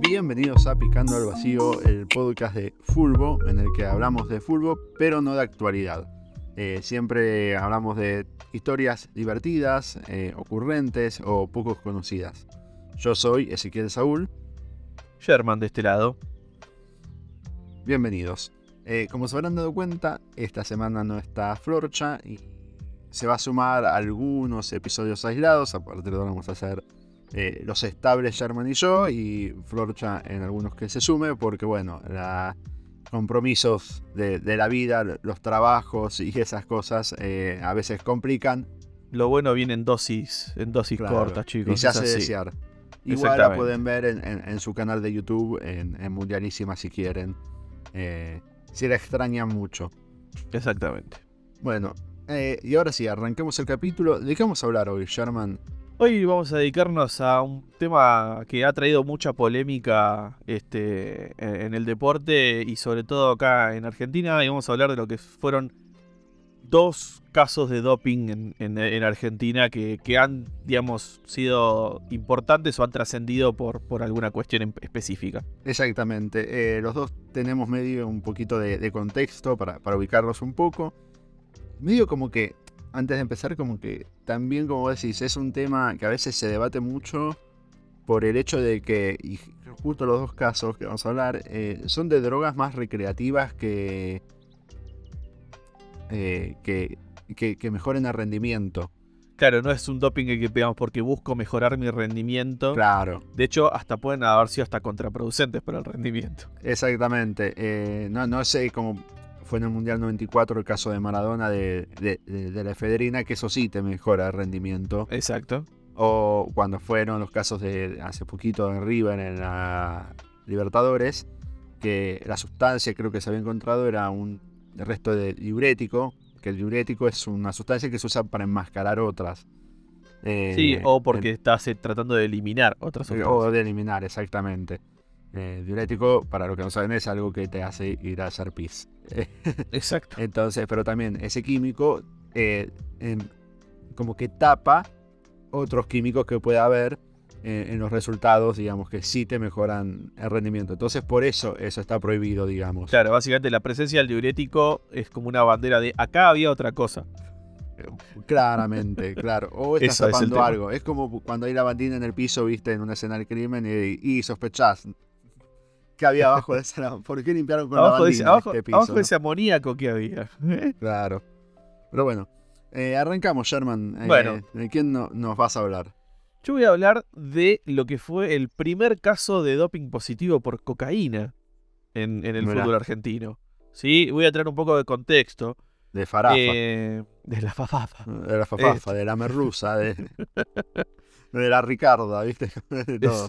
Bienvenidos a Picando al Vacío, el podcast de Fulbo, en el que hablamos de Fulbo, pero no de actualidad. Eh, siempre hablamos de historias divertidas, eh, ocurrentes o poco conocidas. Yo soy Ezequiel Saúl. Sherman de este lado. Bienvenidos. Eh, como se habrán dado cuenta, esta semana no está Florcha y se va a sumar algunos episodios aislados. A partir de ahora vamos a hacer eh, los estables Sherman y yo y Florcha en algunos que se sume porque bueno, los compromisos de, la vida, los trabajos y esas cosas eh, a veces complican. Lo bueno viene en dosis, en dosis cortas, chicos. Y se hace desear. Igual la pueden ver en, su canal de YouTube, en, Mundialísima si quieren. Eh, si la extrañan mucho. Exactamente. Bueno, y ahora sí, arranquemos el capítulo. ¿De qué vamos a hablar hoy, Sherman? Hoy vamos a dedicarnos a un tema que ha traído mucha polémica este, en el deporte y sobre todo acá en Argentina. Y vamos a hablar de lo que fueron dos casos de doping en, Argentina que, han, digamos, sido importantes o han trascendido por, por alguna cuestión específica. Exactamente. Eh, los dos tenemos medio un poquito de, contexto para, para ubicarlos un poco. Medio como que antes de empezar, como que también, como decís, es un tema que a veces se debate mucho por el hecho de que, y justo los dos casos que vamos a hablar, eh, son de drogas más recreativas que, eh, que, que, mejoren el rendimiento. Claro, no es un doping que pegamos porque busco mejorar mi rendimiento. Claro. De hecho, hasta pueden haber sido hasta contraproducentes para el rendimiento. Exactamente. Eh, no, no sé cómo fue en el Mundial 94 el caso de Maradona de, la efedrina, que eso sí te mejora el rendimiento. Exacto. O cuando fueron los casos de hace poquito en River en la Libertadores, que la sustancia creo que se había encontrado era un resto de diurético, que el diurético es una sustancia que se usa para enmascarar otras. sí, eh, o porque estás eh, tratando de eliminar otras sustancias. O de eliminar, exactamente. Eh, diurético, para los que no saben, es algo que te hace ir a hacer pis. Exacto. Entonces, pero también ese químico eh, como que tapa otros químicos que puede haber eh, en los resultados, digamos, que sí te mejoran el rendimiento. Entonces, por eso eso está prohibido, digamos. Claro, básicamente la presencia del diurético es como una bandera de acá había otra cosa. Claramente, claro. O estás tapando algo. Es como cuando hay la bandina en el piso, viste, en una escena del crimen y, y sospechás que había abajo de esa. ¿Por qué limpiaron con abajo la este piso, abajo de ese amoníaco que había. claro. Pero bueno, eh, arrancamos, Sherman. Eh, bueno. ¿De quién nos vas a hablar? Yo voy a hablar de lo que fue el primer caso de doping positivo por cocaína en, el fútbol argentino. ¿Sí? Voy a traer un poco de contexto. De Farafa. Eh, de la Fafafa. De la Fafafa, de la Merluza, de, de la Ricarda, ¿viste? De todo.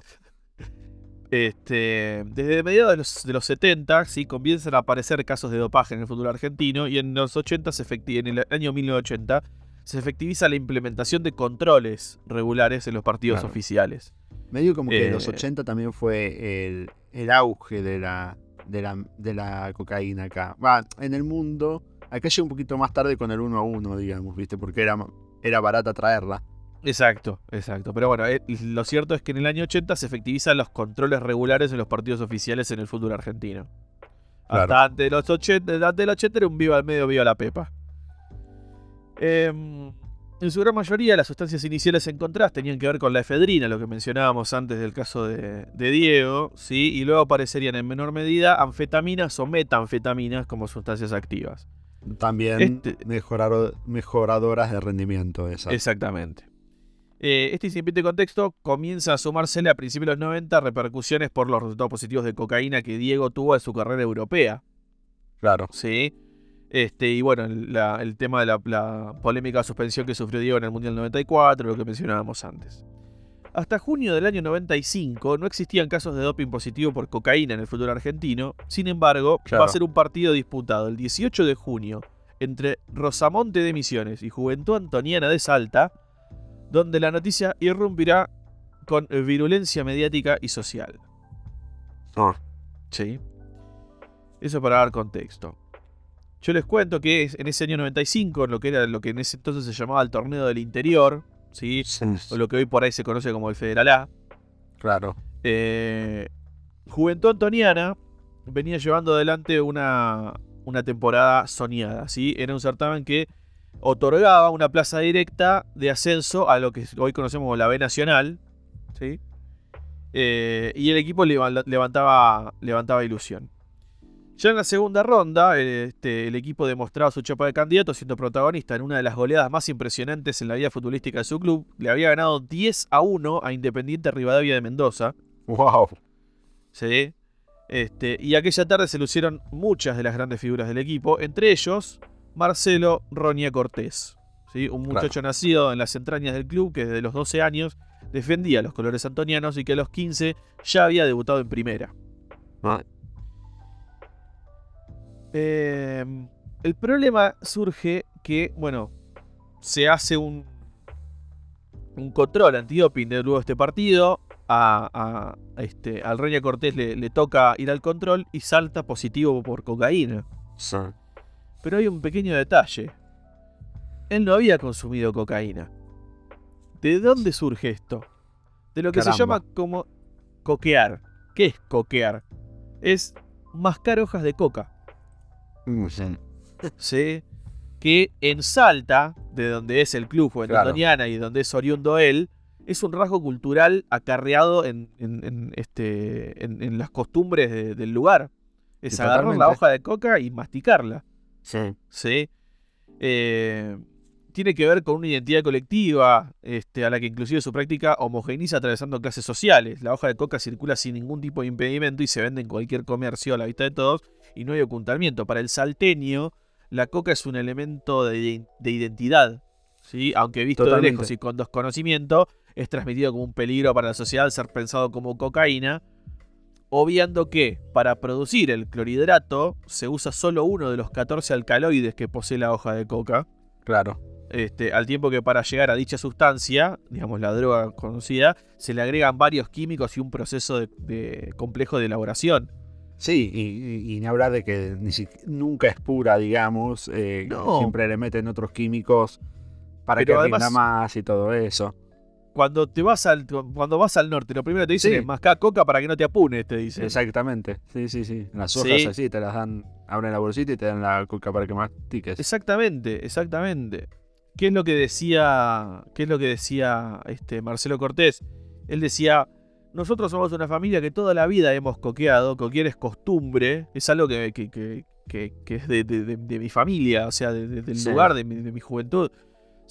Este, desde mediados de los, de los 70 ¿sí? comienzan a aparecer casos de dopaje en el fútbol argentino y en los 80 se en el año 1980 se efectiviza la implementación de controles regulares en los partidos oficiales. Medio como que en los 80 eh, también fue el, auge de la, de la, de la cocaína acá. en el mundo, acá llegó un poquito más tarde con el 1 a 1, digamos, ¿viste? Porque era, era barata traerla. Exacto, exacto. Pero bueno, eh, lo cierto es que en el año 80 se efectivizan los controles regulares en los partidos oficiales en el fútbol argentino. Hasta antes de los 80, antes del 80 era un viva al medio, viva la pepa. Em, en su gran mayoría, las sustancias iniciales encontradas tenían que ver con la efedrina, lo que mencionábamos antes del caso de, Diego, ¿sí? y luego aparecerían en menor medida anfetaminas o metanfetaminas como sustancias activas. También este mejoradoras de rendimiento. Exactamente. Eh, este incipiente contexto comienza a sumársele a principios de los 90 repercusiones por los resultados positivos de cocaína que Diego tuvo en su carrera europea. Claro. Sí. Este, y bueno, el tema de la, polémica suspensión que sufrió Diego en el Mundial 94, lo que mencionábamos antes. Hasta junio del año 95 no existían casos de doping positivo por cocaína en el fútbol argentino. Sin embargo, va a ser un partido disputado el 18 de junio entre Rosamonte de Misiones y Juventud Antoniana de Salta donde la noticia irrumpirá con virulencia mediática y social. Ah. Sí. Eso para dar contexto. Yo les cuento que en ese año 95, en lo que era lo que en ese entonces se llamaba el torneo del interior, ¿sí? o lo que hoy por ahí se conoce como el Federal A. Claro. Eh, Juventud Antoniana venía llevando adelante una, una temporada soñada, ¿sí? Era un certamen que otorgaba una plaza directa de ascenso a lo que hoy conocemos como la B Nacional, ¿sí? Eh, y el equipo levantaba, levantaba ilusión. Ya en la segunda ronda, este, el equipo demostraba su chapa de candidato siendo protagonista en una de las goleadas más impresionantes en la vida futbolística de su club. Le había ganado 10 a 1 a Independiente Rivadavia de Mendoza. ¡Wow! Sí. Este, y aquella tarde se lucieron muchas de las grandes figuras del equipo, entre ellos Marcelo Roña Cortés. ¿sí? Un muchacho nacido en las entrañas del club que desde los 12 años defendía los colores antonianos y que a los 15 ya había debutado en primera. Ah. Em, el problema surge que, bueno, se hace un, un control antidoping de luego de este partido. A, este, al Reña Cortés le, toca ir al control y salta positivo por cocaína. Pero hay un pequeño detalle. Él no había consumido cocaína. ¿De dónde surge esto? De lo que se llama como coquear. ¿Qué es coquear? Es mascar hojas de coca. Mm, sí. Que en Salta, de donde es el club en claro. y donde es oriundo él, es un rasgo cultural acarreado en, este, en, las costumbres del lugar. Es agarrar la hoja de coca y masticarla. Sí. Sí. Eh, tiene que ver con una identidad colectiva, este, a la que inclusive su práctica homogeneiza atravesando clases sociales. La hoja de coca circula sin ningún tipo de impedimento y se vende en cualquier comercio a la vista de todos y no hay ocultamiento. Para el salteño, la coca es un elemento de, identidad, ¿sí? aunque visto de lejos y con desconocimiento, es transmitido como un peligro para la sociedad al ser pensado como cocaína, obviando que para producir el clorhidrato se usa solo uno de los 14 alcaloides que posee la hoja de coca. Claro. Este, al tiempo que para llegar a dicha sustancia, digamos la droga conocida, se le agregan varios químicos y un proceso de complejo de elaboración. Sí, y, ni hablar de que nunca es pura, digamos. Eh, siempre le meten otros químicos para que rinda más y todo eso. Cuando te vas al cuando vas al norte, lo primero que te dicen es mascar coca para que no te apunes, te dicen. Exactamente. Sí, sí, sí. Las hojas así te las dan, abren la bolsita y te dan la coca para que mastiques. Exactamente, exactamente. ¿Qué es lo que decía, qué es lo que decía este Marcelo Cortés? Él decía, nosotros somos una familia que toda la vida hemos coqueado, coquear es costumbre, es algo que, es de, mi familia, o sea, del lugar de mi, juventud.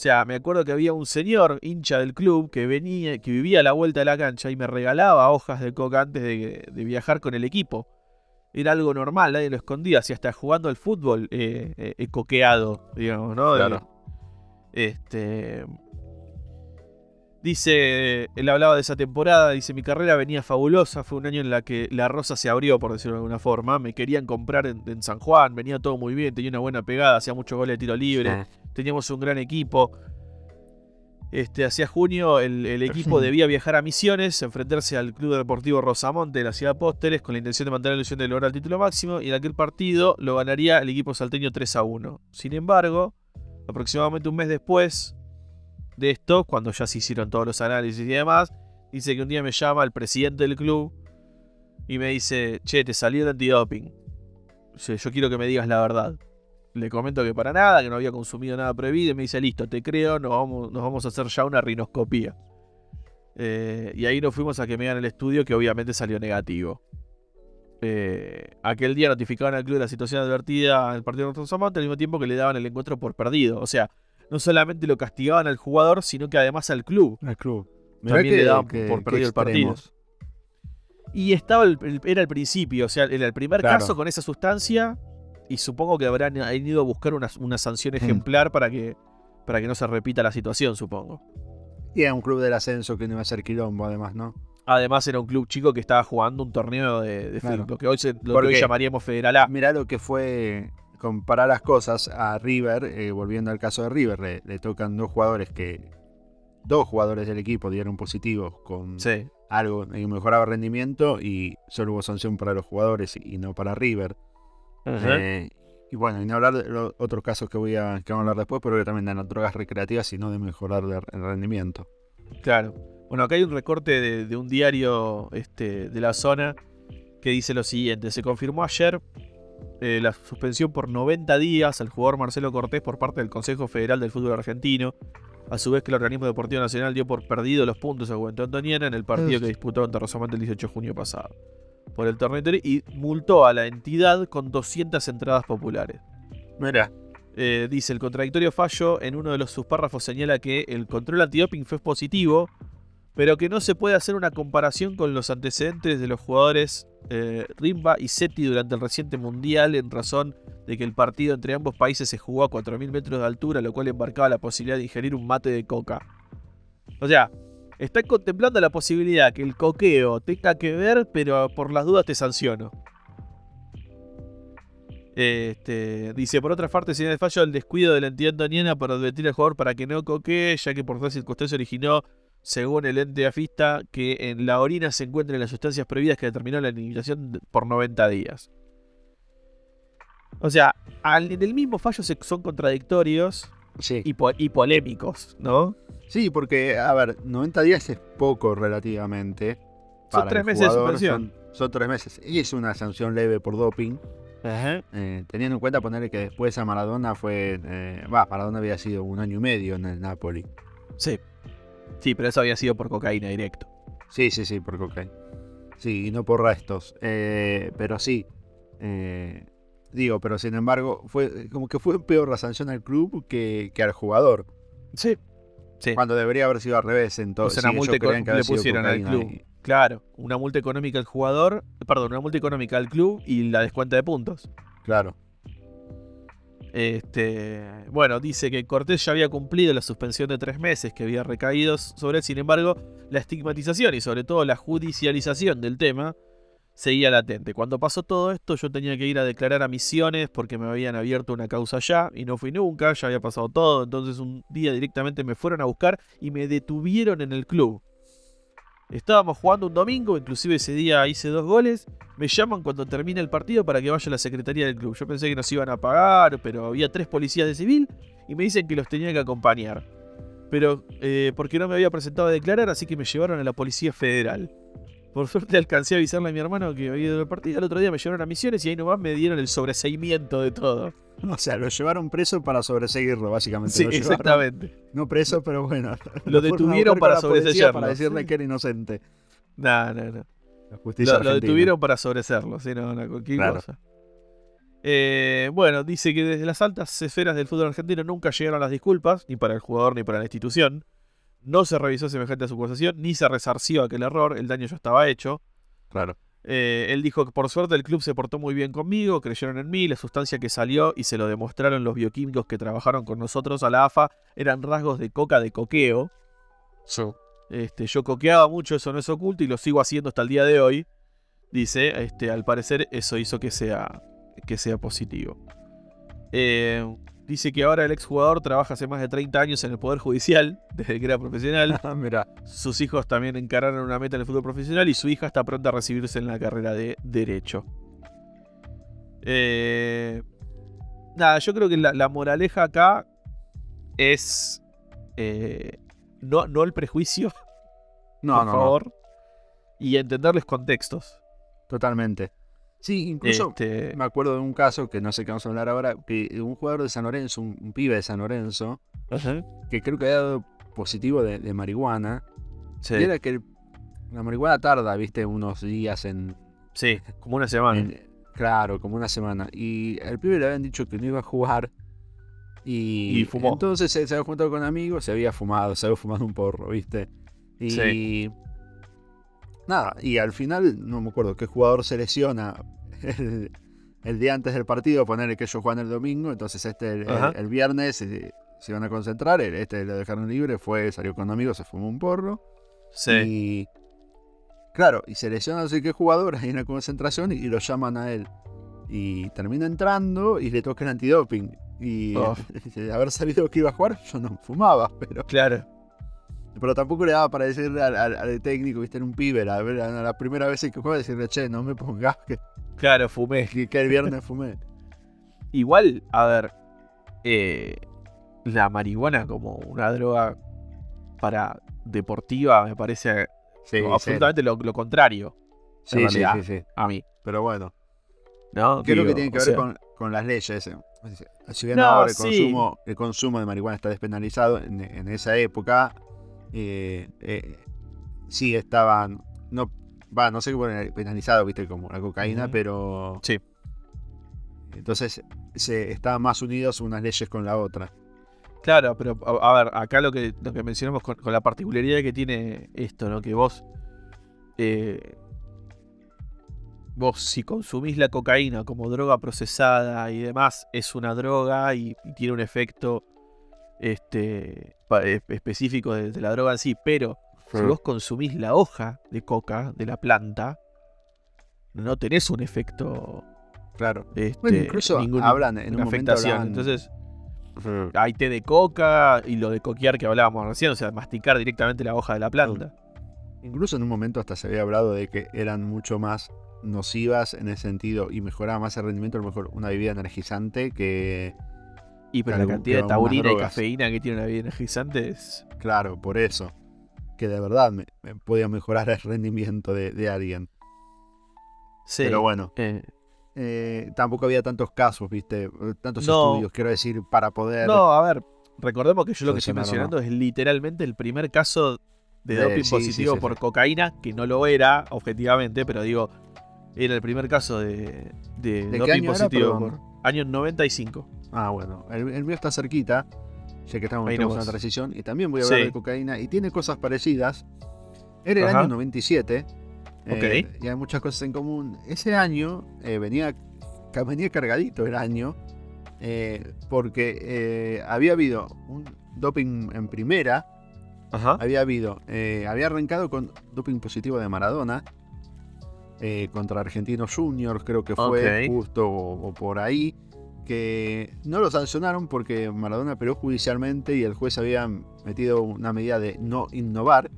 O sea, me acuerdo que había un señor hincha del club que venía, que vivía a la vuelta de la cancha y me regalaba hojas de coca antes de, viajar con el equipo. Era algo normal, nadie lo escondía. Si hasta jugando al fútbol eh, eh, coqueado, digamos, ¿no? Claro. Este. Dice, él hablaba de esa temporada, dice, mi carrera venía fabulosa, fue un año en la que la rosa se abrió, por decirlo de alguna forma, me querían comprar en, San Juan, venía todo muy bien, tenía una buena pegada, hacía muchos goles de tiro libre, teníamos un gran equipo. Este, hacia junio el, equipo debía viajar a Misiones, enfrentarse al Club Deportivo Rosamonte de la ciudad Pósteres con la intención de mantener la ilusión de lograr el título máximo y en aquel partido lo ganaría el equipo salteño 3 a 1. Sin embargo, aproximadamente un mes después, de esto, cuando ya se hicieron todos los análisis y demás, dice que un día me llama el presidente del club y me dice, che, te salió el antidoping. yo quiero que me digas la verdad. Le comento que para nada, que no había consumido nada prohibido y me dice, listo, te creo, nos vamos, nos vamos a hacer ya una rinoscopía. Eh, y ahí nos fuimos a que me hagan el estudio que obviamente salió negativo. Eh, aquel día notificaban al club de la situación advertida en el partido contra Samante al mismo tiempo que le daban el encuentro por perdido. O sea, no solamente lo castigaban al jugador, sino que además al club. Al club. También le daban por perdido el partido. Y estaba era el principio, o sea, era el primer caso con esa sustancia. Y supongo que habrán ido a buscar una, sanción mm. ejemplar para, que, para que no se repita la situación, supongo. Y era un club del ascenso que no iba a ser quilombo, además, ¿no? Además, era un club chico que estaba jugando un torneo de, lo que hoy, llamaríamos Federal A. Mirá lo que fue comparar las cosas a River, eh, volviendo al caso de River, le, tocan dos jugadores que. Dos jugadores del equipo dieron positivos con algo que mejoraba rendimiento y solo hubo sanción para los jugadores y, no para River. Eh, Y bueno, y no hablar de los otros casos que voy a, que vamos a hablar después, pero que también las drogas recreativas y no de mejorar el rendimiento. Claro. Bueno, acá hay un recorte de, de un diario este, de la zona que dice lo siguiente. Se confirmó ayer eh, la suspensión por 90 días al jugador Marcelo Cortés por parte del Consejo Federal del Fútbol Argentino. A su vez que el organismo deportivo nacional dio por perdido los puntos a Juventud Antoniana en el partido que disputó ante Rosamante el 18 de junio pasado. Por el torneo y multó a la entidad con 200 entradas populares. Mira. Eh, dice, el contradictorio fallo en uno de los, sus párrafos señala que el control antidoping fue positivo, pero que no se puede hacer una comparación con los antecedentes de los jugadores eh, Rimba y Seti durante el reciente mundial en razón de que el partido entre ambos países se jugó a 4.000 metros de altura, lo cual embarcaba la posibilidad de ingerir un mate de coca. O sea, están contemplando la posibilidad que el coqueo tenga que ver, pero por las dudas te sanciono. Este, dice, por otra parte, señal de fallo el descuido de la entidad doniana para advertir al jugador para que no coquee, ya que por tal circunstancia originó según el ente afista, que en la orina se encuentran las sustancias prohibidas que determinó la limitación por 90 días. O sea, en el mismo fallo son contradictorios y, polémicos, ¿no? Sí, porque, a ver, 90 días es poco relativamente. Son tres meses de suspensión. Son, tres meses. Y es una sanción leve por doping. Eh, teniendo en cuenta ponerle que después a Maradona fue. Eh, va, Maradona había sido un año y medio en el Napoli. Sí. Sí, pero eso había sido por cocaína directo. Sí, sí, sí, por cocaína. Sí, y no por restos. Eh, pero sí. Eh, digo, pero sin embargo, fue como que fue peor la sanción al club que, al jugador. Sí. sí. Cuando debería haber sido al revés. Entonces, una multa que le pusieron al club. Claro, una multa económica al jugador, perdón, una multa económica al club y la descuenta de puntos. Claro. Este, bueno, dice que Cortés ya había cumplido la suspensión de tres meses que había recaído sobre él, sin embargo, la estigmatización y sobre todo la judicialización del tema seguía latente. Cuando pasó todo esto, yo tenía que ir a declarar a Misiones porque me habían abierto una causa ya y no fui nunca, ya había pasado todo. Entonces, un día directamente me fueron a buscar y me detuvieron en el club. Estábamos jugando un domingo, inclusive ese día hice dos goles. Me llaman cuando termine el partido para que vaya a la secretaría del club. Yo pensé que nos iban a pagar, pero había tres policías de civil y me dicen que los tenía que acompañar. Pero eh, porque no me había presentado a declarar, así que me llevaron a la Policía Federal. Por suerte alcancé a avisarle a mi hermano que había ido al partido. El otro día me llevaron a misiones y ahí nomás me dieron el sobreseimiento de todo. O sea, lo llevaron preso para sobreseguirlo, básicamente. Sí, exactamente. No preso, pero bueno. Lo, detuvieron para sobreseguirlo. Para decirle que era inocente. No, no, no. La justicia lo, detuvieron para sobreserlo, sí, no, no, cualquier cosa. Eh, bueno, dice que desde las altas esferas del fútbol argentino nunca llegaron las disculpas, ni para el jugador ni para la institución. No se revisó semejante acusación, ni se resarció aquel error, el daño ya estaba hecho. Claro. Eh, él dijo que por suerte el club se portó muy bien conmigo, creyeron en mí, la sustancia que salió y se lo demostraron los bioquímicos que trabajaron con nosotros a la AFA eran rasgos de coca de coqueo. Este, yo coqueaba mucho, eso no es oculto y lo sigo haciendo hasta el día de hoy. Dice, este, al parecer eso hizo que sea, que sea positivo. Eh, Dice que ahora el exjugador trabaja hace más de 30 años en el Poder Judicial, desde que era profesional. Mira. Sus hijos también encararon una meta en el fútbol profesional y su hija está pronta a recibirse en la carrera de Derecho. Eh, nada, yo creo que la, moraleja acá es eh, no, no el prejuicio, no, por favor, y entenderles contextos. Totalmente. Sí, incluso este me acuerdo de un caso que no sé qué vamos a hablar ahora, que un jugador de San Lorenzo, un, pibe de San Lorenzo, que creo que había dado positivo de, marihuana. Sí. Y era que la marihuana tarda, viste, unos días en... Sí, como una semana. claro, como una semana. Y al pibe le habían dicho que no iba a jugar. Y, y fumó. Entonces se, había juntado con amigos, se había fumado, se había fumado un porro, viste. Y... Sí nada, y al final, no me acuerdo qué jugador se lesiona el, día antes del partido, ponerle que ellos juegan el domingo, entonces este el, viernes eh, se, iban a concentrar, este lo dejaron libre, fue, salió con amigos, se fumó un porro. Sí. Y claro, y se lesiona no sé qué jugador en la concentración y, lo llaman a él. Y termina entrando y le toca el antidoping. Y oh. de haber sabido que iba a jugar, yo no fumaba, pero. Claro. Pero tampoco le daba para decirle al, técnico, viste, en un pibe, a, la primera vez que juega, decirle, che, no me pongas que. Claro, fumé. Que, el viernes fumé. igual, a ver, eh, la marihuana como una droga para deportiva me parece Sí, absolutamente lo, lo contrario Sí, sí, sí, sí. a mí. Pero bueno, ¿no? creo Digo, que tiene que ver sea, con, con las leyes. eh. Si bien No, ahora el consumo, el consumo de marihuana está despenalizado, en, en esa época eh, eh, sí estaban. No, va, no sé era penalizado, viste, como la cocaína, pero. Sí. Entonces se estaban más unidos unas leyes con la otra. Claro, pero a, a ver, acá lo que, lo que mencionamos con, con la particularidad que tiene esto, ¿no? Que vos. eh, vos, si consumís la cocaína como droga procesada y demás, es una droga y, y tiene un efecto este, pa- e- específico de, de la droga en sí, pero si vos consumís la hoja de coca de la planta, no tenés un efecto. Claro. Este, Bueno, incluso ningún- hablan en un una momento afectación. hablan- Entonces, Ujú. hay té de coca y lo de coquear que hablábamos recién, o sea, masticar directamente la hoja de la planta. Incluso en un momento hasta se había hablado de que eran mucho más nocivas en ese sentido y mejoraba más el rendimiento, a lo mejor una bebida energizante que, Y pero Claro, la cantidad de taurina y cafeína que tiene una bebida energizante es. claro, por eso, que de verdad me, me podía mejorar el rendimiento de, de alguien. Sí. Pero bueno, eh, eh, tampoco había tantos casos, viste, tantos No. estudios, quiero decir, para poder... no, a ver, recordemos que yo lo que estoy mencionando es literalmente el primer caso de, De- doping sí, positivo sí, sí, por cocaína, que no lo era objetivamente, pero digo, era el primer caso de, de, ¿De qué doping era, positivo perdón? por año 95. Ah, bueno, el, el mío está cerquita, ya que estamos, en la transición, y también voy a hablar Sí. de cocaína, y tiene cosas parecidas. Era el Ajá. año 97, Ok. eh, y hay muchas cosas en común. Ese año eh, venía, venía cargadito el año, eh, porque había habido un doping en primera, Ajá. había habido, había arrancado con doping positivo de Maradona, contra Argentinos Juniors, creo que fue justo o, o por ahí, que no lo sancionaron porque Maradona peleó judicialmente y el juez había metido una medida de no innovar.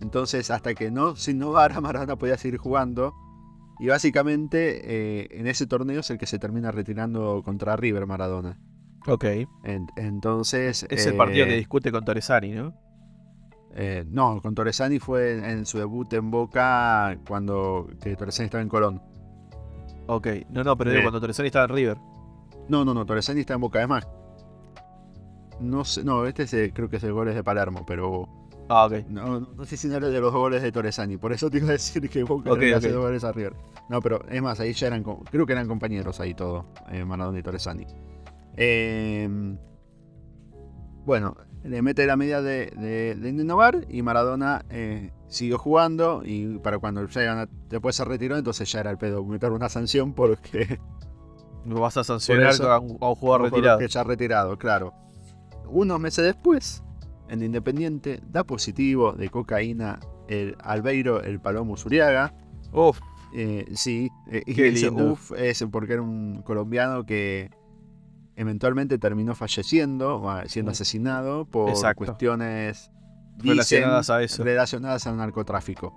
Entonces, hasta que no se innovara, Maradona podía seguir jugando. Y básicamente eh, en ese torneo es el que se termina retirando contra River Maradona. Ok. En- entonces. Es el partido que eh, discute con Torresani, ¿no? eh, no, con Torresani fue en, en su debut en Boca cuando que Torresani estaba en Colón. Ok. No, no, pero digo, cuando Torresani estaba en River. No, no, no, Torresani está en Boca. Además, no sé, no, este es el- creo que es el goles de Palermo, pero Ah, ok. no, no sé si no era de los goles de Torresani. Por eso te iba a decir que Boca Ok, le hace ok. dos goles a River. No, pero es más, ahí ya eran, creo que eran compañeros ahí todos, eh, Maradona y Torresani. Eh, bueno, le mete la medida de, de, de innovar y Maradona eh, siguió jugando y para cuando llegan a- después se retiró, entonces ya era el pedo meter una sanción porque No vas a sancionar eso- a un, a un jugador retirado. Que ya retirado, claro. Unos meses después, en Independiente, da positivo de cocaína el Albeiro, el Palomo Zuriaga. Uf, Eh, sí, eh, y Qué ese lindo. uf es porque era un colombiano que eventualmente terminó falleciendo, o siendo Mm. asesinado por Exacto. cuestiones dicen, relacionadas a eso. relacionadas al narcotráfico.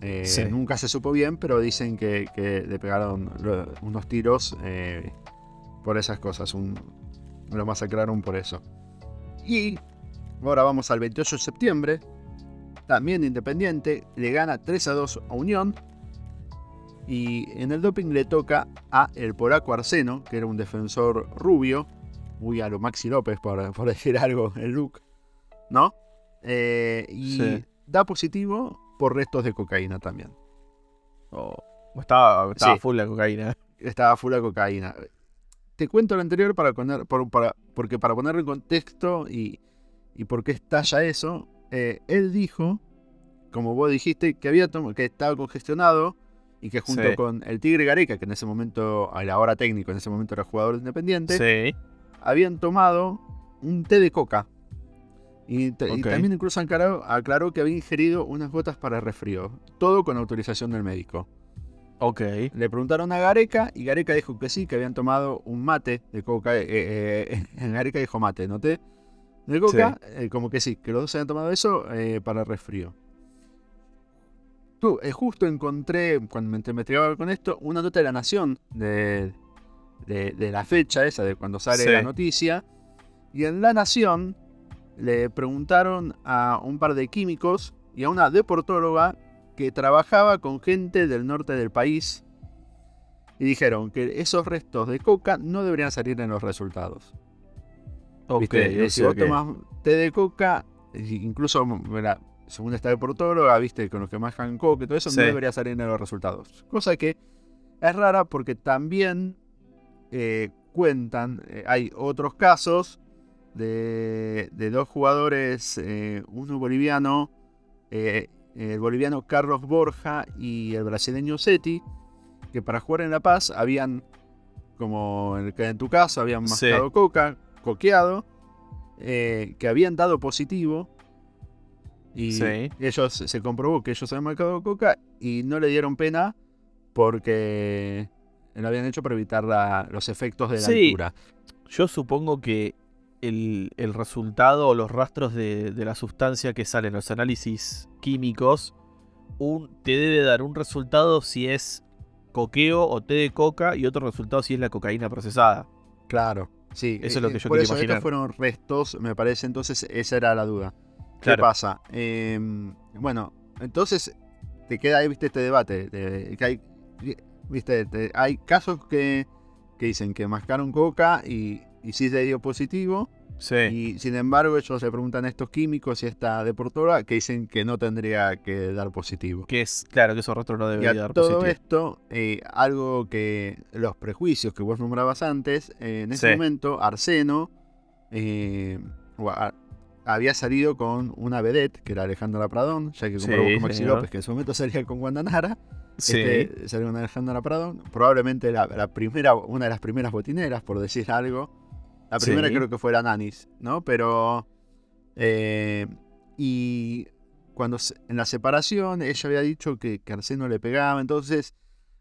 Eh, Sí. Nunca se supo bien, pero dicen que, que le pegaron unos tiros eh, por esas cosas. un- lo masacraron por eso. Y ahora vamos al 28 de septiembre. También Independiente le gana 3 a 2 a Unión. Y en el doping le toca a el polaco Arseno, que era un defensor rubio. Muy a lo Maxi López, por, por decir algo, el look. ¿No? Eh, y Sí. da positivo por restos de cocaína también. Oh, estaba, estaba Sí. full la cocaína. Estaba full de cocaína. Te cuento lo anterior para poner, para, porque para ponerlo en contexto y, y por qué estalla eso, eh, él dijo, como vos dijiste, que había que estaba congestionado y que junto Sí. con el Tigre Gareca, que en ese momento, a la hora técnico, en ese momento era jugador independiente, Sí. habían tomado un té de coca. Y, también incluso aclaró, aclaró que había ingerido unas gotas para resfrío. Todo con autorización del médico. Ok. Le preguntaron a Gareca y Gareca dijo que sí, que habían tomado un mate de coca. eh, eh, eh, Gareca dijo mate, ¿no te? De coca, eh, como que sí, que los dos habían tomado eso para resfrío. Tú, justo encontré, cuando me investigaba con esto, una nota de la Nación de, de, de la fecha esa, de cuando sale Sí. la noticia. Y en La Nación le preguntaron a un par de químicos y a una deportóloga que trabajaba con gente del norte del país. Y dijeron que esos restos de coca no deberían salir en los resultados. Ok, ¿Viste? si vos ok. tomás té de coca, incluso mira, según esta deportóloga, viste, con los que manejan coca y todo eso, Sí. no debería salir en los resultados. Cosa que es rara porque también eh, cuentan, eh, hay otros casos de, de dos jugadores, eh, uno boliviano, eh, el boliviano Carlos Borja y el brasileño Seti, que para jugar en La Paz habían, como en, tu caso, habían Sí. mascado coca, coqueado, eh, que habían dado positivo. Y Sí. ellos se comprobó que ellos habían marcado coca y no le dieron pena porque lo habían hecho para evitar la- los efectos de la Sí. altura. Yo supongo que el, el resultado o los rastros de, de la sustancia que salen en los análisis químicos un, te debe dar un resultado si es coqueo o té de coca y otro resultado si es la cocaína procesada. Claro, sí. Eso es lo eh, que yo Por quería eso imaginar. estos fueron restos, me parece, entonces esa era la duda. ¿Qué pasa? Em, bueno, entonces te queda ahí, viste, este debate. de que hay, viste, te- hay casos que, que dicen que mascaron coca y, y sí se dio positivo. Sí. Y sin embargo, ellos le preguntan a estos químicos y a esta deportora que dicen que no tendría que dar positivo. Que es, claro, que esos rastros no Y deberían a dar todo positivo. esto, eh, algo que los prejuicios que vos nombrabas antes, eh, en ese Sí. momento Arseno eh, a- había salido con una vedette, que era Alejandra Pradón, ya que Sí, comparó con Maxi señor. López, que en su momento salía con Guandanara, Sí. este, salió con Alejandra Pradón, probablemente la, la primera, una de las primeras botineras, por decir algo. La primera Sí. creo que fue la Nanis, ¿no? Pero... eh, y cuando se- en la separación ella había dicho que, que Arseno le pegaba, entonces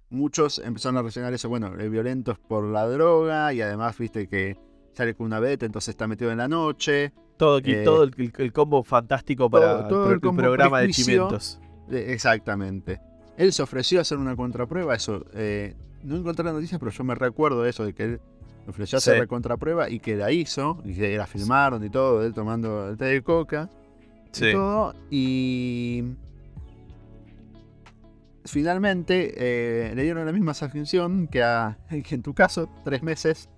muchos empezaron a reaccionar eso, bueno, el violento es por la droga y además viste que sale con una beta, entonces está metido en la noche. Todo, aquí- eh, todo el, el- el combo fantástico para todo el, el pro- el combo programa de. Chimentos. Eh, Exactamente. Él se ofreció a hacer una contraprueba, eso. eh, no encontré la noticia, pero yo me recuerdo de eso, de que él a hacer Sí. la contraprueba y que la hizo, y que la filmaron y todo, de él tomando el té de coca. Sí. y todo. Y finalmente eh, le dieron la misma sanción que, a, que en tu caso, tres meses.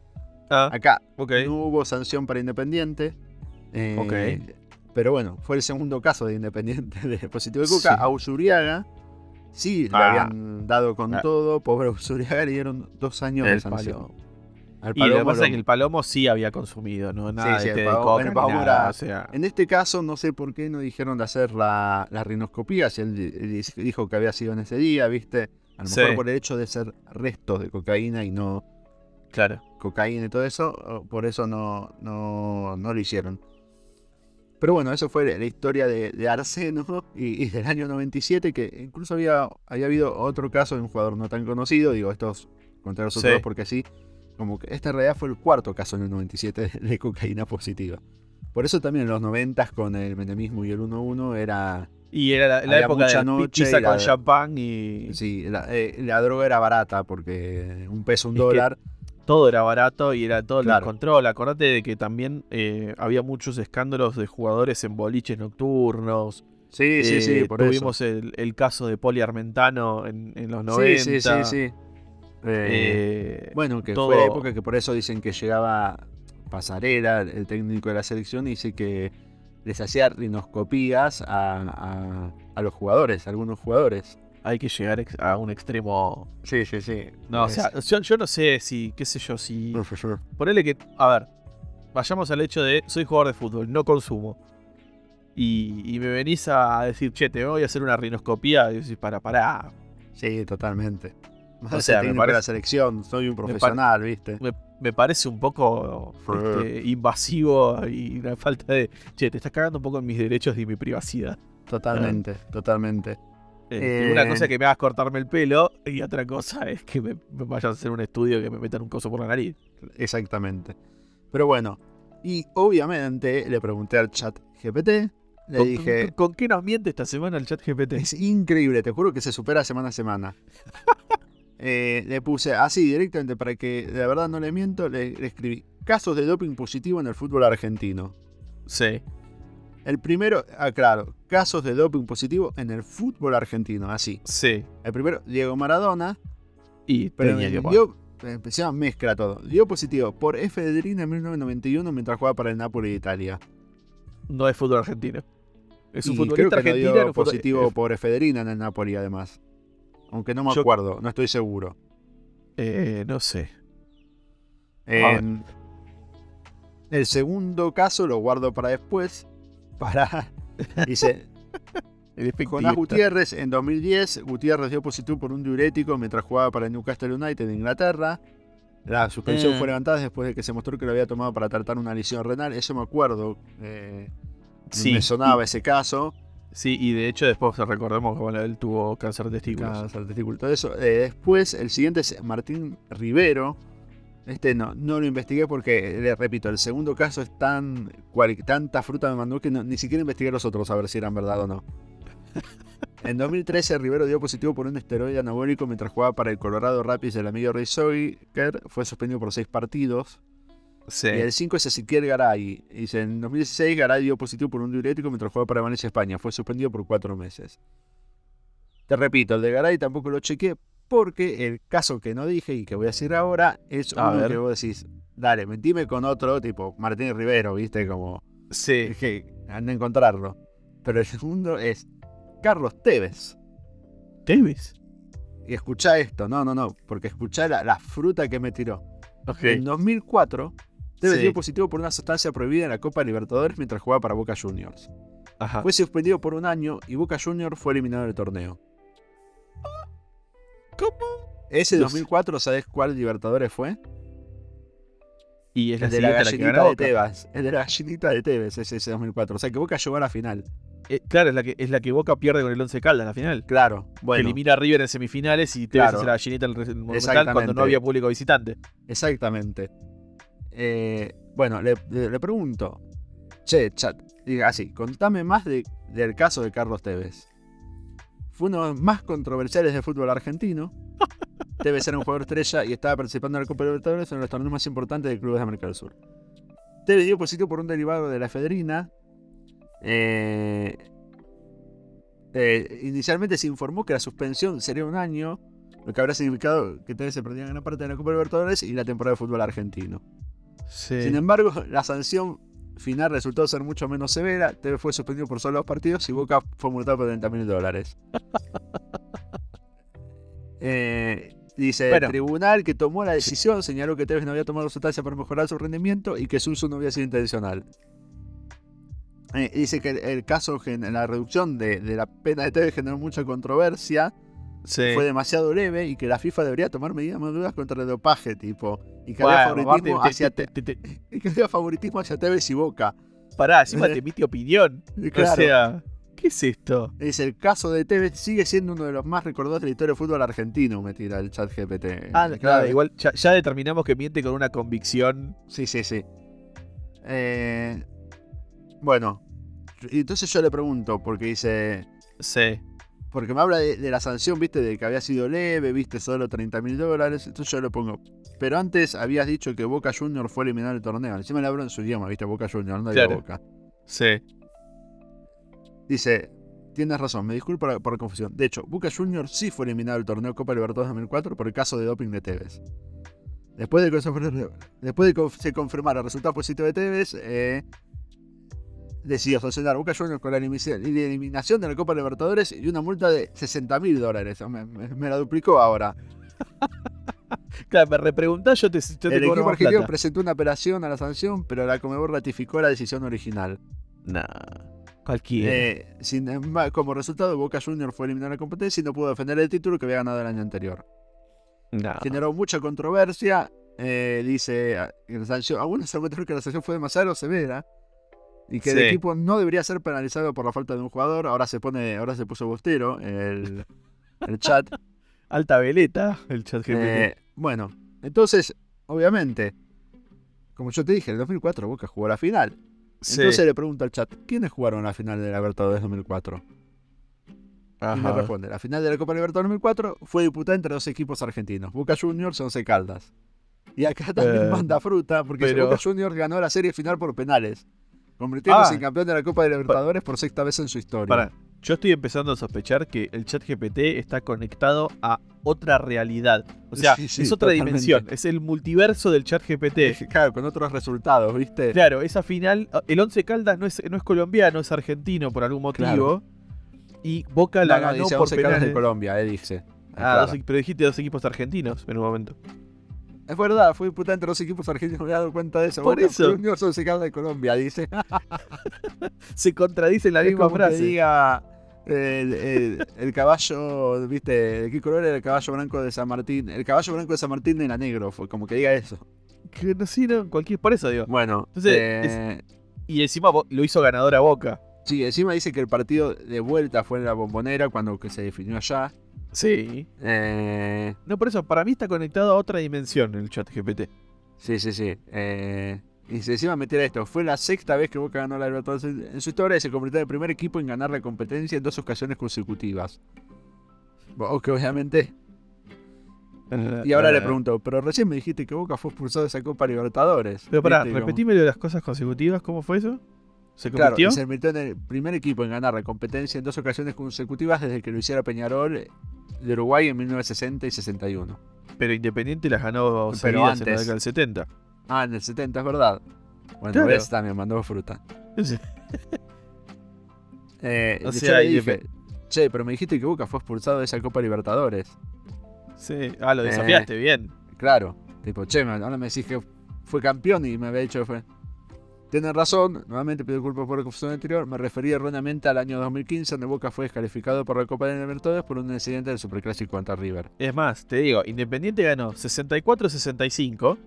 Ah, Acá ok. no hubo sanción para Independiente. eh, Ok. Pero bueno, fue el segundo caso de Independiente de positivo de Coca. Sí. A Usuriaga sí le Ah. habían dado con Ah. todo. Pobre Usuriaga le dieron dos años de El palomo. Y lo que pasa es que el palomo sí había consumido, no nada sí, de el té de palomo- coca el ni palomo nada, era- o sea, En este caso, no sé por qué no dijeron de hacer la, la rinoscopía, si él, di- él dijo que había sido en ese día, ¿viste? A lo Sí. mejor por el hecho de ser restos de cocaína y no claro. cocaína y todo eso, por eso no, no, no lo hicieron. Pero bueno, eso fue la historia de, de Arseno y, y del año 97, que incluso había, había habido otro caso de un jugador no tan conocido, digo, estos contra los Sí. otros dos porque sí, como que este en realidad fue el cuarto caso en el 97 de, cocaína positiva. Por eso también en los 90 con el menemismo y el 1-1 era... Y era la, la época de pi- noche pizza la- con champán y Sí, la, eh, la droga era barata porque un peso, un Es dólar. todo era barato y era todo el Claro. control. Acordate de que también eh, había muchos escándalos de jugadores en boliches nocturnos. Sí, sí, sí, Eh, eso. tuvimos el, el caso de Poli Armentano en, en los 90. Sí, sí, sí, sí. Eh, Eh, bueno, que todo- fue la época que por eso dicen que llegaba Pasarela, el técnico de la selección, y dice que les hacía rinoscopías a, a- a los jugadores, a algunos jugadores. hay que llegar a un extremo. Sí, sí, sí. No, o sea, yo, yo no sé si, qué sé yo, si. profesor. Ponele que. A ver, vayamos al hecho de soy jugador de fútbol, no consumo. Y, y me venís a decir, che, te voy a hacer una rinoscopía. Y decís, para, para. Sí, totalmente. Más O sea, me de la parece- selección, soy un profesional, ¿viste? Me, me parece un poco este, invasivo y una falta de. Che, te estás cagando un poco en mis derechos y mi privacidad. Totalmente, totalmente. Este, Eh. Una cosa es que me hagas cortarme el pelo y otra cosa es que me, me vayas a hacer un estudio que me metan un coso por la nariz. Exactamente. Pero bueno, y obviamente le pregunté al chat GPT, le ¿Con, dije, con- con qué nos miente esta semana el chat GPT? es increíble, te juro que se supera semana a semana. eh, le puse así directamente para que de verdad no le miento, le, le escribí casos de doping positivo en el fútbol argentino. Sí. El primero, ah, claro, casos de doping positivo en el fútbol argentino, así. Sí. El primero, Diego Maradona, Y pero tenía que dio, empezó mezcla todo. Dio positivo por efedrina en 1991 mientras jugaba para el Napoli de Italia. no es fútbol argentino. Es un Y creo futbolista que no argentino. dio en un fútbol- positivo eh, por efedrina en el Napoli además. Aunque no me Yo- acuerdo, no estoy seguro. eh, no sé. En- el segundo caso lo guardo para después. Para. Dice. El Jonás. Gutiérrez en 2010. Gutiérrez dio positivo por un diurético mientras jugaba para el Newcastle United de Inglaterra. La suspensión Eh. fue levantada después de que se mostró que lo había tomado para tratar una lesión renal. Eso me acuerdo. eh, Sí, me sonaba ese caso. Sí, y de hecho después recordemos que bueno, él tuvo cáncer de testículos. Cáncer de testículo, todo eso. Eh, después, el siguiente es Martín Rivero. Este no, no lo investigué porque, le repito, el segundo caso es tan. cual- tanta fruta me mandó que no- ni siquiera investigué los otros a ver si eran verdad o no. En 2013, Rivero dio positivo por un esteroide anabólico mientras jugaba para el Colorado Rapids del amigo Ray Soiker. Fue suspendido por seis partidos. Sí. Y el 5 es Ezequiel Garay. Dice, en 2016 Garay dio positivo por un diurético mientras jugaba para Valencia, España. Fue suspendido por cuatro meses. Te repito, el de Garay tampoco lo chequeé porque el caso que no dije y que voy a decir ahora es A uno ver. que vos decís, dale, mentime con otro tipo Martín Rivero, viste, como Sí. que anda a encontrarlo. Pero el segundo es Carlos Tevez. Davis. Y escuchá esto, no, no, no, porque escuchá la, la fruta que me tiró. Ok. En 2004, Tevez Sí. dio positivo por una sustancia prohibida en la Copa Libertadores mientras jugaba para Boca Juniors. Ajá. Fue suspendido por un año y Boca Juniors fue eliminado del torneo. ¿Cómo? Ese No sé. 2004, ¿sabes cuál Libertadores fue? Y es la El de la gallinita de. Tebas. El de la gallinita de Tevez es ese 2004. O sea que Boca llegó a la final. Eh, claro, es la, que, es la que Boca pierde con el Once Caldas en la final. Claro, Que elimina a River en semifinales y te Claro. hace la gallinita en el, el Monumental cuando no había público visitante. exactamente. Eh, bueno, le, pregunto. Che, chat, diga así, contame más de- del caso de Carlos Tevez. Fue uno de los más controversiales del fútbol argentino. Tevez era un jugador estrella y estaba participando en la Copa Libertadores, de los torneos más importantes de clubes de América del Sur. Tevez dio positivo por un derivado de la efedrina. Eh, eh, inicialmente se informó que la suspensión sería un año, lo que habrá significado que Tevez se perdía gran parte de la Copa Libertadores y la temporada de fútbol argentino. Sí. Sin embargo, la sanción final resultó ser mucho menos severa. Tevez fue suspendido por solo dos partidos y Boca fue multado por 30 mil dólares. Eh, dice, Bueno. el tribunal que tomó la decisión señaló que Tevez no había tomado sustancia para mejorar su rendimiento y que su uso no había sido intencional. Eh, dice que el, el caso, la reducción de, de la pena de Tevez generó mucha controversia, Sí. fue demasiado leve y que la FIFA debería tomar medidas más duras contra el dopaje, tipo, y que Bueno, había favoritismo hacia te- Te- te- te- y que había favoritismo hacia Tevez y Boca. Pará, encima te emite opinión. Claro. O sea, ¿qué es esto? Es el caso de Tevez sigue siendo uno de los más recordados de la historia del fútbol argentino, me tira el chat GPT. Ah, Claro, claro, igual ya, ya determinamos que miente con una convicción. Sí, sí, sí. Eh, bueno, entonces yo le pregunto, porque dice. Sí. Porque me habla de, de la sanción, viste, de que había sido leve, viste, solo 30 mil dólares. Entonces yo le pongo. Pero antes habías dicho que Boca Junior fue eliminado del torneo. Encima le hablo en su idioma, viste, Boca Junior, no digo Claro. Boca. Sí. Dice, tienes razón, me disculpo por, por la confusión. De hecho, Boca Juniors sí fue eliminado del torneo Copa Libertadores 2004 por el caso de doping de Tevez. Después de que, se- después de que se confirmara el resultado positivo de Tevez, eh, decidió sancionar a Boca Juniors con la elimi- eliminación de la Copa Libertadores y una multa de 60 mil dólares. Me, me- me la duplicó ahora. Claro, me repreguntás, yo te, yo el equipo argentino plata. presentó una apelación a la sanción, pero la Comebol ratificó la decisión original. Nah, cualquiera. Eh, sin como resultado, Boca Juniors fue eliminado de la competencia y no pudo defender el título que había ganado el año anterior. Nah. Generó mucha controversia. eh, dice ah, que la sanción, algunos argumentaron que la sanción fue demasiado severa y que Sí. el equipo no debería ser penalizado por la falta de un jugador. Ahora se pone, ahora se puso bostero el, el chat. Alta veleta, el chat. Eh, bueno, entonces, obviamente, como yo te dije, en el 2004 Boca jugó la final. Sí. Entonces le pregunto al chat, ¿quiénes jugaron la final de la Libertadores 2004? Y me responde, la final de la Copa Libertadores 2004 fue disputada entre dos equipos argentinos, Boca Juniors y Once Caldas. Y acá también Eh, manda fruta, porque pero- Boca Juniors ganó la serie final por penales, convirtiéndose Ah. en campeón de la Copa de Libertadores por sexta vez en su historia. Yo estoy empezando a sospechar que el chat GPT está conectado a otra realidad. O sea, Sí, sí, es otra totalmente. dimensión. Es el multiverso del chat GPT. Claro, con otros resultados, ¿viste? Claro, esa final. El Once Caldas no es, no es colombiano, es argentino por algún motivo. Y Boca la No, no, ganó dice por 11 Caldas de penales. Colombia, eh, dice. Ah, dos pero dijiste dos equipos argentinos en un momento. Es verdad, fue disputada entre dos equipos argentinos, me he dado cuenta de eso. Por Boca eso. Once Caldas de Colombia, dice. Se contradice en la Es misma como que frase. diga el, el- el caballo, ¿viste? ¿De qué color era el caballo blanco de San Martín? El caballo blanco de San Martín era negro, fue como que diga eso. Que no, sí, no, cualquier, por eso digo. Bueno, Entonces, eh, Y encima lo hizo ganador a Boca. sí, encima dice que el partido de vuelta fue en la bombonera cuando que se definió allá. Sí. Eh, No, por eso, para mí está conectado a otra dimensión el chat GPT. sí, sí, sí. Eh, y se encima meter esto, fue la sexta vez que Boca ganó la Libertadores en su historia y se convirtió en el primer equipo en ganar la competencia en dos ocasiones consecutivas. Bueno, que obviamente Y ahora le pregunto, pero recién me dijiste que Boca fue expulsado de esa Copa Libertadores. Pero pará, repetime las cosas consecutivas, ¿cómo fue eso? ¿Se Claro, convirtió? y se convirtió en el primer equipo en ganar la competencia en dos ocasiones consecutivas desde que lo hiciera Peñarol de Uruguay en 1960 y 61. Pero Independiente las ganó Pero seguidas en la antes. década del 70. Ah, en el 70, es verdad. Bueno, Claro. ves, también mandó fruta. Eh, O sea, dije, che, pero me dijiste que Boca fue expulsado de esa Copa Libertadores. Sí. Ah, Eh. lo desafiaste, bien. Claro, tipo, che, ahora me decís que fue campeón y me había fue. Tienes razón, nuevamente pido disculpas por la confusión anterior. Me referí erróneamente al año 2015, donde Boca fue descalificado por la Copa de Libertadores por un incidente del Superclásico ante River. Es más, te digo, Independiente ganó 64-65,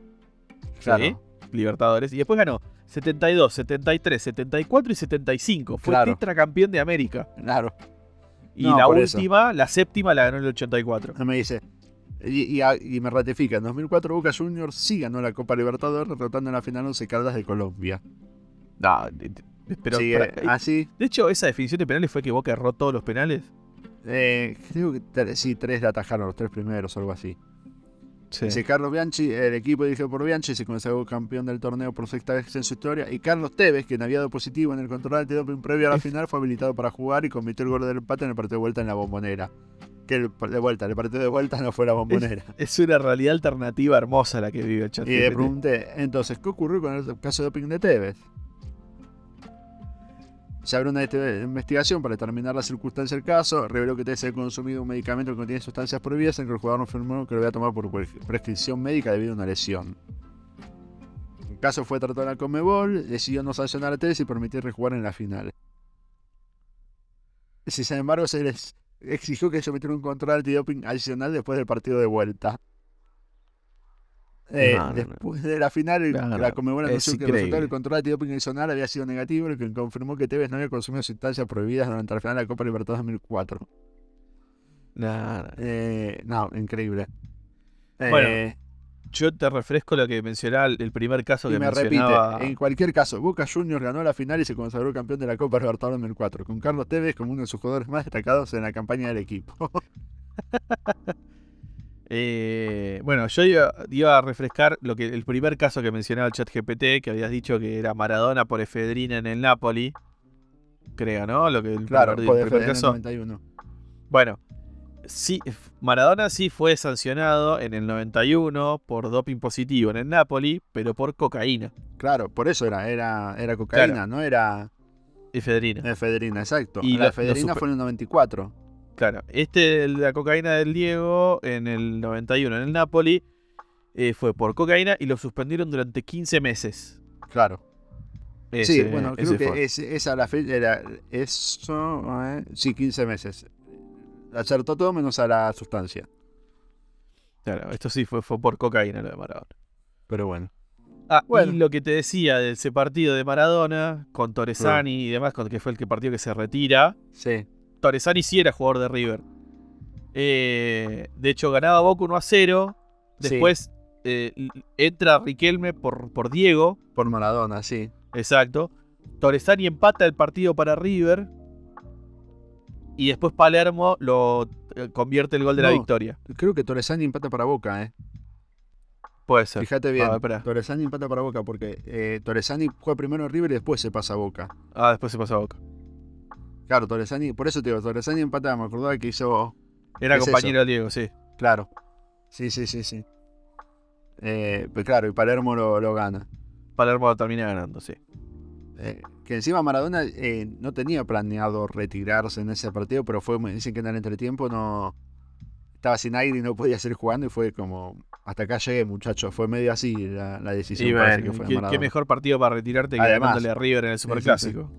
Claro. ¿sí? Libertadores, y después ganó 72, 73, 74 y 75. Fue Claro. tetracampeón de América. Claro. Y No, la eso. última, la séptima, la ganó en el 84. Me dice. Y, y me ratifica, en 2004 Boca Juniors sí ganó la Copa Libertadores derrotando en la final 11 Caldas de Colombia. No, pero Sí, eh, eh, así. de hecho, esa definición de penales fue que Boca erró todos los penales. eh, creo que sí, tres le atajaron los tres primeros o algo así. Sí. Dice Carlos Bianchi, el equipo dirigido por Bianchi se consagró campeón del torneo por sexta vez en su historia. Y Carlos Tevez, quien había dado positivo en el control antidoping previo a la final, fue habilitado para jugar y convirtió el gol del empate en el partido de vuelta en la bombonera. Que de vuelta, el partido de vuelta no fue la bombonera. Es una realidad alternativa hermosa la que vive el chat. Y le pregunté, entonces, ¿qué ocurrió con el caso de doping de Tevez? Se abrió una investigación para determinar las circunstancias del caso. Reveló que Tevez había consumido un medicamento que contiene sustancias prohibidas en que el jugador no afirmó que lo había tomado por pre- prescripción médica debido a una lesión. El caso fue tratado en la Comebol, decidió no sancionar a Tevez y permitirle jugar en la final. Si, sin embargo, se les exigió que sometiera un control antidoping adicional después del partido de vuelta. Eh, No, no, no. después de la final, el- No, no, la anunció que el resultado increíble. del control antidoping adicional había sido negativo, lo que confirmó que Tevez no había consumido sustancias prohibidas durante la final de la Copa Libertadores 2004. Nah, nah. Eh, no, increíble. Bueno, Eh, Yo te refresco lo que mencionaba el primer caso y que me mencionaba. repite, en cualquier caso, Boca Juniors ganó la final y se consagró campeón de la Copa Libertadores 2004, con Carlos Tevez como uno de sus jugadores más destacados en la campaña del equipo. Eh, bueno, yo iba, iba a refrescar lo que el primer caso que mencionaba el chat GPT, que habías dicho que era Maradona por efedrina en el Napoli. Creo, ¿no? Lo que el claro, primer, por el primer en el caso. 91. Bueno, sí, Maradona sí fue sancionado en el 91 por doping positivo en el Napoli, pero por cocaína, Claro, por eso era, era, era cocaína, Claro. no era efedrina. efedrina, exacto. Y la efedrina fue en el 94. Claro, este, la cocaína del Diego en el 91 en el Napoli, eh, fue por cocaína y lo suspendieron durante 15 meses. Claro. sí, bueno, creo que es- esa la fecha era eso, eh, sí, 15 meses. Acertó todo menos a la sustancia. Claro, esto sí fue, fue por cocaína lo de Maradona. Pero bueno. Ah, Bueno. y lo que te decía de ese partido de Maradona con Torresani y demás, con que fue el que partido que se retira. Sí. Torresani sí era jugador de River. Eh, de hecho, ganaba Boca 1 a 0. Sí. Después eh, l- entra Riquelme por, por Diego. Por Maradona, sí. Exacto. Torresani empata el partido para River. Y después Palermo lo eh, convierte el gol de la victoria. Creo que Torresani empata para Boca, ¿eh? Puede ser. Fíjate A bien. Torresani empata para Boca porque eh, Torresani juega primero en River y después se pasa a Boca. Ah, después se pasó a Boca. Claro, Torresani, por eso te digo, Torresani empata, me acordaba que hizo. Era Es compañero de Diego, sí. Claro. Sí, sí, sí, sí. Eh, pues claro, y Palermo lo, lo gana. Palermo lo termina ganando, sí. Eh, que encima Maradona eh, no tenía planeado retirarse en ese partido, pero fue, dicen que en el entretiempo no estaba sin aire y no podía seguir jugando y fue como, hasta acá llegué muchachos, fue medio así la, la decisión. Y parece bueno, que fue qué, qué mejor partido para retirarte que ganándole a River en el. Superclásico.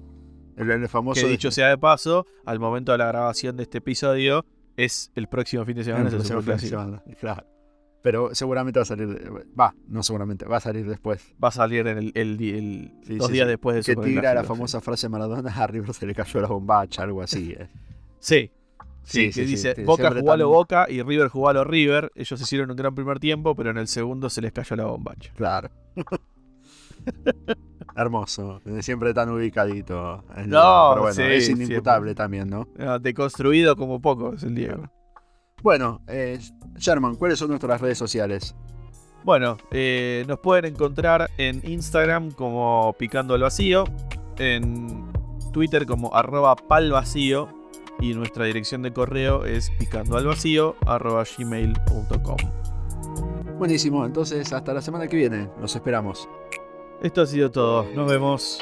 El, el famoso Que dicho sea de paso, al momento de la grabación de este episodio, es el próximo fin de semana, el el próximo fin de semana, claro. Pero seguramente va a salir, va, no seguramente, va a salir después. Va a salir en el, el el- Sí, dos sí, días sí. después del Que tira la famosa frase de Maradona, a River se le cayó la bombacha, algo así. eh. Sí. Sí, Sí, que dice Boca jugalo tan- Boca y River jugalo River. Ellos hicieron un gran primer tiempo, pero en el segundo se les cayó la bombacha. Claro. Hermoso, siempre tan ubicadito. el No, Diego, pero bueno, sí, es siempre. inimputable también, ¿no? Ah, Deconstruido como poco es el Diego. Bueno, eh, Sherman, ¿cuáles son nuestras redes sociales? Bueno, eh, nos pueden encontrar en Instagram como Picando al Vacío, en Twitter como arroba palvacío y nuestra dirección de correo es picandoalvacío Buenísimo, entonces hasta la semana que viene, nos esperamos. Esto ha sido todo, nos vemos.